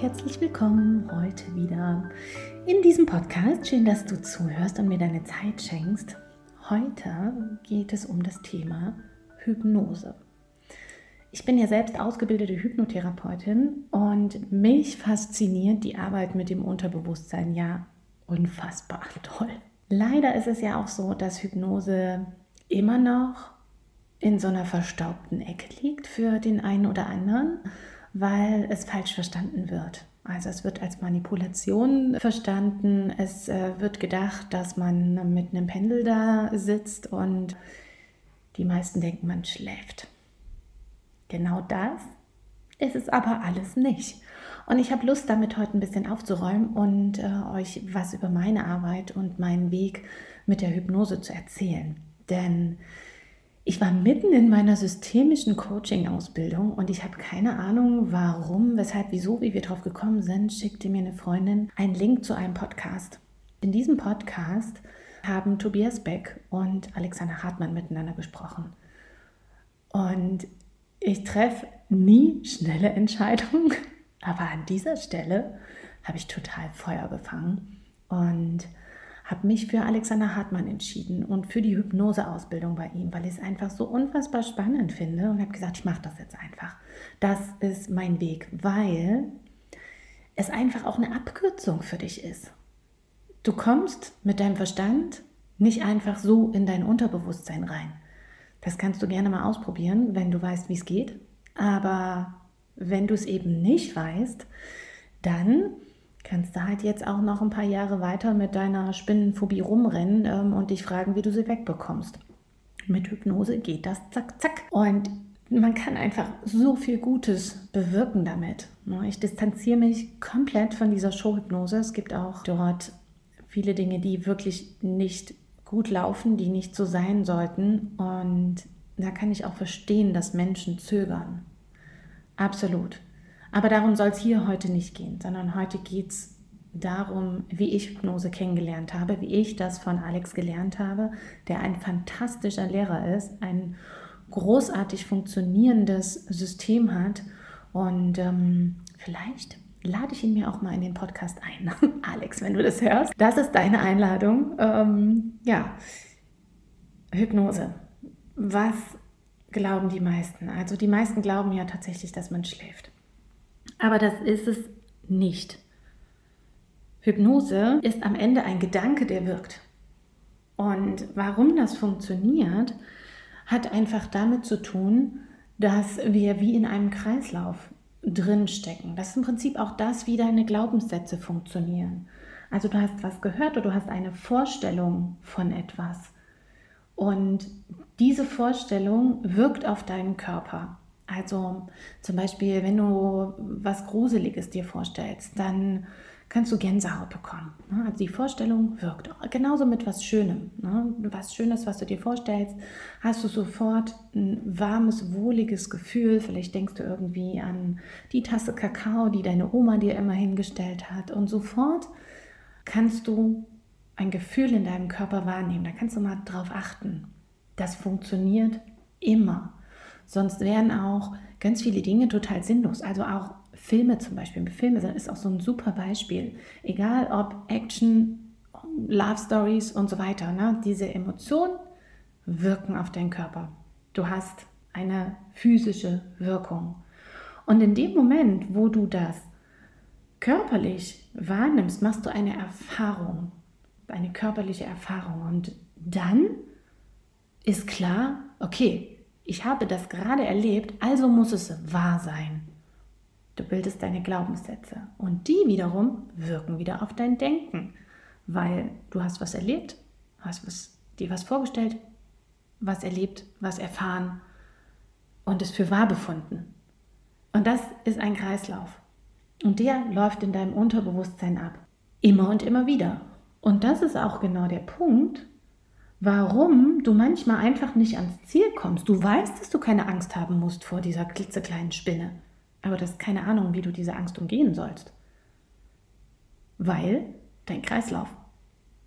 herzlich willkommen heute wieder in diesem Podcast. Schön, dass du zuhörst und mir deine Zeit schenkst. Heute geht es um das Thema Hypnose. Ich bin ja selbst ausgebildete Hypnotherapeutin und mich fasziniert die Arbeit mit dem Unterbewusstsein ja unfassbar toll. Leider ist es ja auch so, dass Hypnose immer noch in so einer verstaubten Ecke liegt für den einen oder anderen weil es falsch verstanden wird. Also es wird als Manipulation verstanden. Es äh, wird gedacht, dass man mit einem Pendel da sitzt und die meisten denken, man schläft. Genau das ist es aber alles nicht. Und ich habe Lust, damit heute ein bisschen aufzuräumen und äh, euch was über meine Arbeit und meinen Weg mit der Hypnose zu erzählen. Denn ich war mitten in meiner systemischen Coaching-Ausbildung und ich habe keine Ahnung, warum, weshalb, wieso, wie wir drauf gekommen sind, schickte mir eine Freundin einen Link zu einem Podcast. In diesem Podcast haben Tobias Beck und Alexander Hartmann miteinander gesprochen. Und ich treffe nie schnelle Entscheidungen, aber an dieser Stelle habe ich total Feuer gefangen und habe mich für Alexander Hartmann entschieden und für die Hypnoseausbildung bei ihm, weil ich es einfach so unfassbar spannend finde und habe gesagt, ich mache das jetzt einfach. Das ist mein Weg, weil es einfach auch eine Abkürzung für dich ist. Du kommst mit deinem Verstand nicht einfach so in dein Unterbewusstsein rein. Das kannst du gerne mal ausprobieren, wenn du weißt, wie es geht. Aber wenn du es eben nicht weißt, dann kannst du halt jetzt auch noch ein paar Jahre weiter mit deiner Spinnenphobie rumrennen ähm, und dich fragen, wie du sie wegbekommst. Mit Hypnose geht das zack, zack. Und man kann einfach so viel Gutes bewirken damit. Ne? Ich distanziere mich komplett von dieser Showhypnose. Es gibt auch dort viele Dinge, die wirklich nicht gut laufen, die nicht so sein sollten. Und da kann ich auch verstehen, dass Menschen zögern. Absolut. Aber darum soll es hier heute nicht gehen, sondern heute geht es darum, wie ich Hypnose kennengelernt habe, wie ich das von Alex gelernt habe, der ein fantastischer Lehrer ist, ein großartig funktionierendes System hat. Und ähm, vielleicht lade ich ihn mir auch mal in den Podcast ein. Alex, wenn du das hörst, das ist deine Einladung. Ähm, ja, Hypnose. Was glauben die meisten? Also die meisten glauben ja tatsächlich, dass man schläft. Aber das ist es nicht. Hypnose ist am Ende ein Gedanke, der wirkt. Und warum das funktioniert, hat einfach damit zu tun, dass wir wie in einem Kreislauf drinstecken. Das ist im Prinzip auch das, wie deine Glaubenssätze funktionieren. Also du hast was gehört oder du hast eine Vorstellung von etwas. Und diese Vorstellung wirkt auf deinen Körper. Also zum Beispiel, wenn du was Gruseliges dir vorstellst, dann kannst du Gänsehaut bekommen. Ne? Also die Vorstellung wirkt. Genauso mit was Schönem. Ne? Was Schönes, was du dir vorstellst, hast du sofort ein warmes, wohliges Gefühl. Vielleicht denkst du irgendwie an die Tasse Kakao, die deine Oma dir immer hingestellt hat. Und sofort kannst du ein Gefühl in deinem Körper wahrnehmen. Da kannst du mal drauf achten. Das funktioniert immer. Sonst wären auch ganz viele Dinge total sinnlos. Also auch Filme zum Beispiel. Filme ist auch so ein super Beispiel. Egal ob Action, Love Stories und so weiter. Ne? Diese Emotionen wirken auf deinen Körper. Du hast eine physische Wirkung. Und in dem Moment, wo du das körperlich wahrnimmst, machst du eine Erfahrung, eine körperliche Erfahrung. Und dann ist klar, okay, ich habe das gerade erlebt, also muss es wahr sein. Du bildest deine Glaubenssätze und die wiederum wirken wieder auf dein Denken, weil du hast was erlebt, hast was, dir was vorgestellt, was erlebt, was erfahren und es für wahr befunden. Und das ist ein Kreislauf. Und der läuft in deinem Unterbewusstsein ab. Immer und immer wieder. Und das ist auch genau der Punkt, warum du manchmal einfach nicht ans Ziel kommst. Du weißt, dass du keine Angst haben musst vor dieser klitzekleinen Spinne, aber du hast keine Ahnung, wie du diese Angst umgehen sollst. Weil dein Kreislauf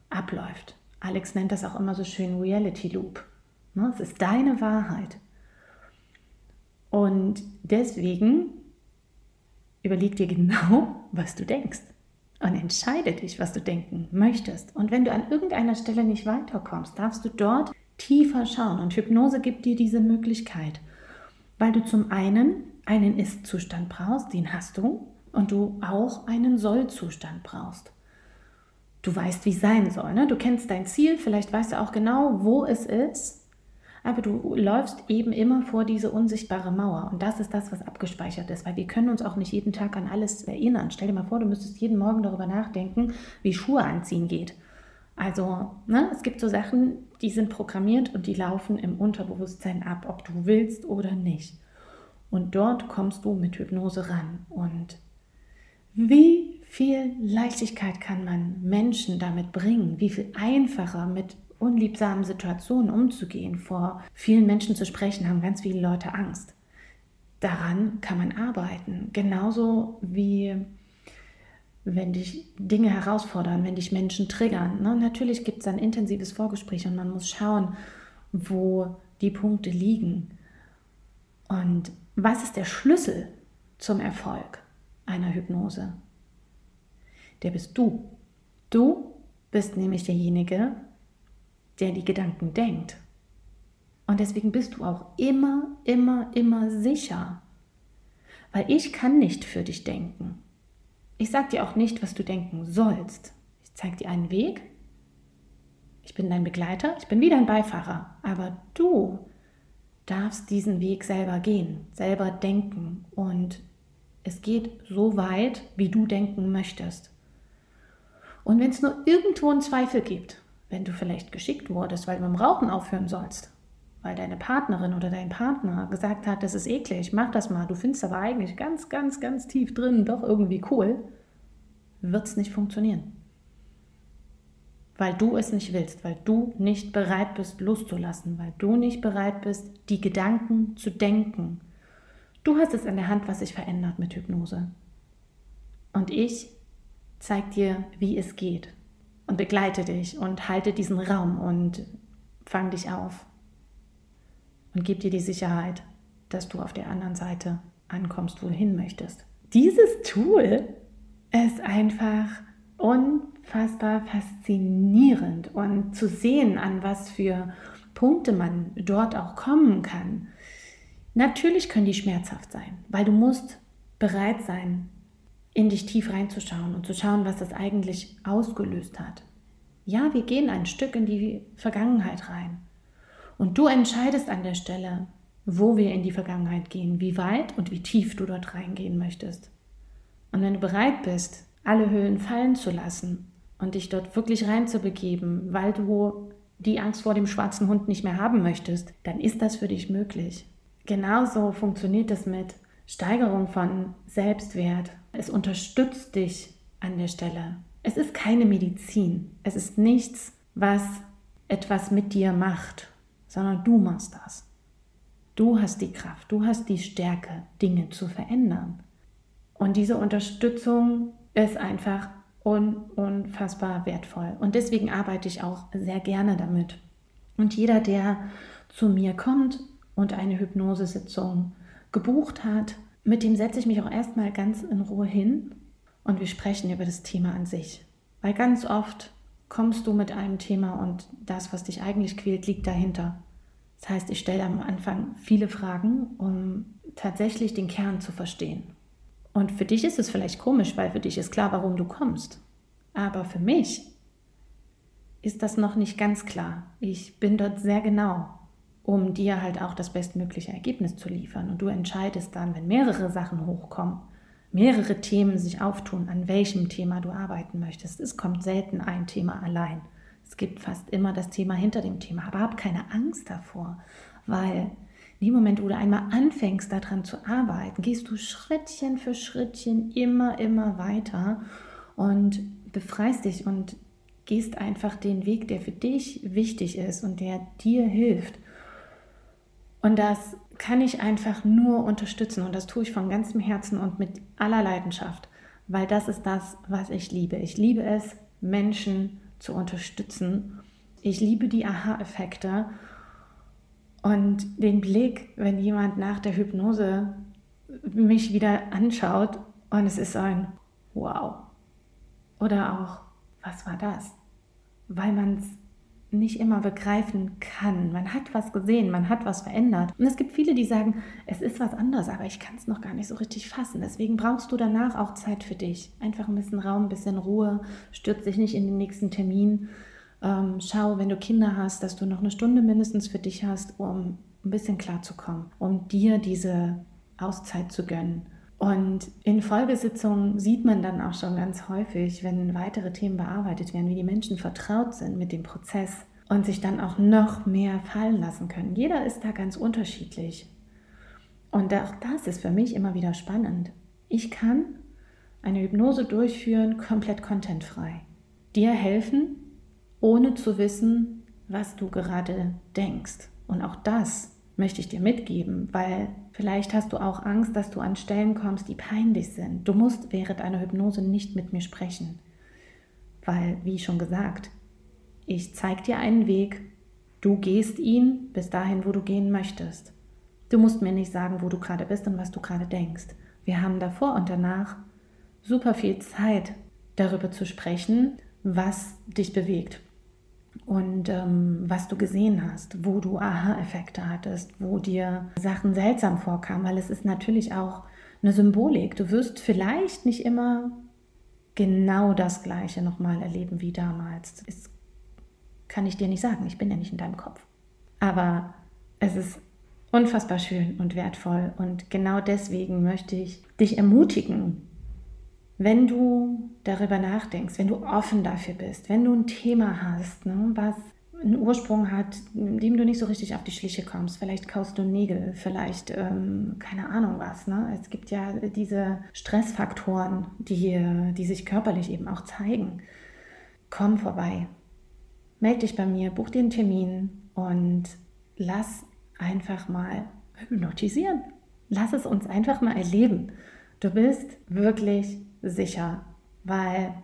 abläuft. Alex nennt das auch immer so schön Reality Loop. Ne, es ist deine Wahrheit. Und deswegen überleg dir genau, was du denkst. Und entscheide dich, was du denken möchtest. Und wenn du an irgendeiner Stelle nicht weiterkommst, darfst du dort tiefer schauen. Und Hypnose gibt dir diese Möglichkeit, weil du zum einen einen Ist-Zustand brauchst, den hast du, und du auch einen Soll-Zustand brauchst. Du weißt, wie sein soll. Ne? Du kennst dein Ziel, vielleicht weißt du auch genau, wo es ist, aber du läufst eben immer vor diese unsichtbare Mauer. Und das ist das, was abgespeichert ist, weil wir können uns auch nicht jeden Tag an alles erinnern. Stell dir mal vor, du müsstest jeden Morgen darüber nachdenken, wie Schuhe anziehen geht. Also, ne, es gibt so Sachen, die sind programmiert und die laufen im Unterbewusstsein ab, ob du willst oder nicht. Und dort kommst du mit Hypnose ran. Und wie viel Leichtigkeit kann man Menschen damit bringen? Wie viel einfacher mit unliebsamen Situationen umzugehen? Vor vielen Menschen zu sprechen, haben ganz viele Leute Angst. Daran kann man arbeiten. Genauso wie wenn dich Dinge herausfordern, wenn dich Menschen triggern. Ne? Natürlich gibt es ein intensives Vorgespräch und man muss schauen, wo die Punkte liegen. Und was ist der Schlüssel zum Erfolg? einer Hypnose. Der bist du. Du bist nämlich derjenige, der die Gedanken denkt. Und deswegen bist du auch immer, immer, immer sicher. Weil ich kann nicht für dich denken. Ich sage dir auch nicht, was du denken sollst. Ich zeige dir einen Weg. Ich bin dein Begleiter, ich bin wie dein Beifahrer. Aber du darfst diesen Weg selber gehen, selber denken und es geht so weit, wie du denken möchtest. Und wenn es nur irgendwo einen Zweifel gibt, wenn du vielleicht geschickt wurdest, weil du beim Rauchen aufhören sollst, weil deine Partnerin oder dein Partner gesagt hat, das ist eklig, mach das mal, du findest aber eigentlich ganz, ganz, ganz tief drin doch irgendwie cool, wird es nicht funktionieren. Weil du es nicht willst, weil du nicht bereit bist loszulassen, weil du nicht bereit bist, die Gedanken zu denken, Du hast es in der Hand, was sich verändert mit Hypnose. Und ich zeige dir, wie es geht und begleite dich und halte diesen Raum und fang dich auf. Und gebe dir die Sicherheit, dass du auf der anderen Seite ankommst, wo du hin möchtest. Dieses Tool ist einfach unfassbar faszinierend. Und zu sehen, an was für Punkte man dort auch kommen kann. Natürlich können die schmerzhaft sein, weil du musst bereit sein, in dich tief reinzuschauen und zu schauen, was das eigentlich ausgelöst hat. Ja, wir gehen ein Stück in die Vergangenheit rein. Und du entscheidest an der Stelle, wo wir in die Vergangenheit gehen, wie weit und wie tief du dort reingehen möchtest. Und wenn du bereit bist, alle Höhlen fallen zu lassen und dich dort wirklich reinzubegeben, weil du die Angst vor dem schwarzen Hund nicht mehr haben möchtest, dann ist das für dich möglich. Genauso funktioniert es mit Steigerung von Selbstwert. Es unterstützt dich an der Stelle. Es ist keine Medizin. Es ist nichts, was etwas mit dir macht, sondern du machst das. Du hast die Kraft, du hast die Stärke, Dinge zu verändern. Und diese Unterstützung ist einfach un unfassbar wertvoll. Und deswegen arbeite ich auch sehr gerne damit. Und jeder, der zu mir kommt und eine Hypnosesitzung gebucht hat, mit dem setze ich mich auch erstmal ganz in Ruhe hin und wir sprechen über das Thema an sich. Weil ganz oft kommst du mit einem Thema und das, was dich eigentlich quält, liegt dahinter. Das heißt, ich stelle am Anfang viele Fragen, um tatsächlich den Kern zu verstehen. Und für dich ist es vielleicht komisch, weil für dich ist klar, warum du kommst. Aber für mich ist das noch nicht ganz klar. Ich bin dort sehr genau um dir halt auch das bestmögliche Ergebnis zu liefern. Und du entscheidest dann, wenn mehrere Sachen hochkommen, mehrere Themen sich auftun, an welchem Thema du arbeiten möchtest. Es kommt selten ein Thema allein. Es gibt fast immer das Thema hinter dem Thema. Aber hab keine Angst davor, weil in dem Moment, wo du einmal anfängst, daran zu arbeiten, gehst du Schrittchen für Schrittchen immer, immer weiter und befreist dich und gehst einfach den Weg, der für dich wichtig ist und der dir hilft. Und das kann ich einfach nur unterstützen und das tue ich von ganzem Herzen und mit aller Leidenschaft, weil das ist das, was ich liebe. Ich liebe es, Menschen zu unterstützen. Ich liebe die Aha-Effekte und den Blick, wenn jemand nach der Hypnose mich wieder anschaut und es ist ein wow. Oder auch, was war das? Weil man es nicht immer begreifen kann. Man hat was gesehen, man hat was verändert. Und es gibt viele, die sagen, es ist was anderes, aber ich kann es noch gar nicht so richtig fassen. Deswegen brauchst du danach auch Zeit für dich. Einfach ein bisschen Raum, ein bisschen Ruhe, stürz dich nicht in den nächsten Termin. Ähm, schau, wenn du Kinder hast, dass du noch eine Stunde mindestens für dich hast, um ein bisschen klarzukommen, um dir diese Auszeit zu gönnen. Und in Folgesitzungen sieht man dann auch schon ganz häufig, wenn weitere Themen bearbeitet werden, wie die Menschen vertraut sind mit dem Prozess und sich dann auch noch mehr fallen lassen können. Jeder ist da ganz unterschiedlich. Und auch das ist für mich immer wieder spannend. Ich kann eine Hypnose durchführen, komplett contentfrei. Dir helfen, ohne zu wissen, was du gerade denkst. Und auch das möchte ich dir mitgeben, weil vielleicht hast du auch Angst, dass du an Stellen kommst, die peinlich sind. Du musst während einer Hypnose nicht mit mir sprechen, weil, wie schon gesagt, ich zeige dir einen Weg, du gehst ihn bis dahin, wo du gehen möchtest. Du musst mir nicht sagen, wo du gerade bist und was du gerade denkst. Wir haben davor und danach super viel Zeit, darüber zu sprechen, was dich bewegt und ähm, was du gesehen hast, wo du Aha-Effekte hattest, wo dir Sachen seltsam vorkamen, weil es ist natürlich auch eine Symbolik. Du wirst vielleicht nicht immer genau das Gleiche nochmal erleben wie damals. Das kann ich dir nicht sagen, ich bin ja nicht in deinem Kopf. Aber es ist unfassbar schön und wertvoll und genau deswegen möchte ich dich ermutigen, wenn du darüber nachdenkst, wenn du offen dafür bist, wenn du ein Thema hast, ne, was einen Ursprung hat, dem du nicht so richtig auf die Schliche kommst. Vielleicht kaust du Nägel, vielleicht ähm, keine Ahnung was. Ne? Es gibt ja diese Stressfaktoren, die, die sich körperlich eben auch zeigen. Komm vorbei. Meld dich bei mir, buch dir einen Termin und lass einfach mal hypnotisieren. Lass es uns einfach mal erleben. Du bist wirklich sicher, weil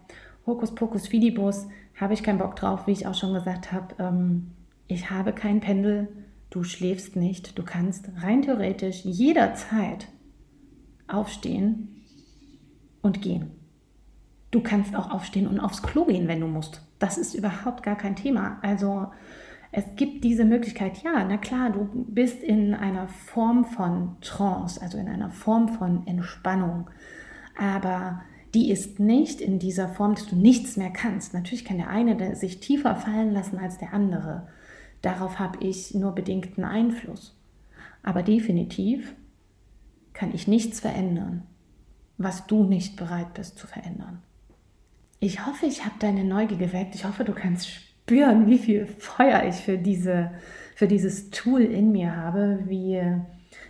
Hokuspokus Fidibus habe ich keinen Bock drauf, wie ich auch schon gesagt habe. Ähm, ich habe kein Pendel, du schläfst nicht, du kannst rein theoretisch jederzeit aufstehen und gehen. Du kannst auch aufstehen und aufs Klo gehen, wenn du musst. Das ist überhaupt gar kein Thema. Also es gibt diese Möglichkeit, ja, na klar, du bist in einer Form von Trance, also in einer Form von Entspannung. Aber die ist nicht in dieser Form, dass du nichts mehr kannst. Natürlich kann der eine sich tiefer fallen lassen als der andere. Darauf habe ich nur bedingten Einfluss. Aber definitiv kann ich nichts verändern, was du nicht bereit bist zu verändern. Ich hoffe, ich habe deine Neugier geweckt. Ich hoffe, du kannst spüren, wie viel Feuer ich für, diese, für dieses Tool in mir habe, wie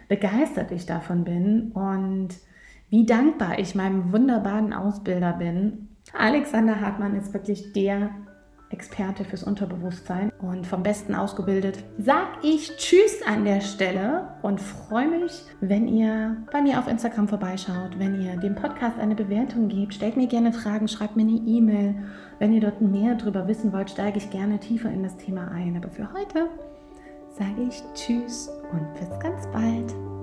begeistert ich davon bin und wie dankbar ich meinem wunderbaren Ausbilder bin. Alexander Hartmann ist wirklich der Experte fürs Unterbewusstsein und vom Besten ausgebildet. Sag ich Tschüss an der Stelle und freue mich, wenn ihr bei mir auf Instagram vorbeischaut, wenn ihr dem Podcast eine Bewertung gebt. Stellt mir gerne Fragen, schreibt mir eine E-Mail. Wenn ihr dort mehr darüber wissen wollt, steige ich gerne tiefer in das Thema ein. Aber für heute sage ich Tschüss und bis ganz bald.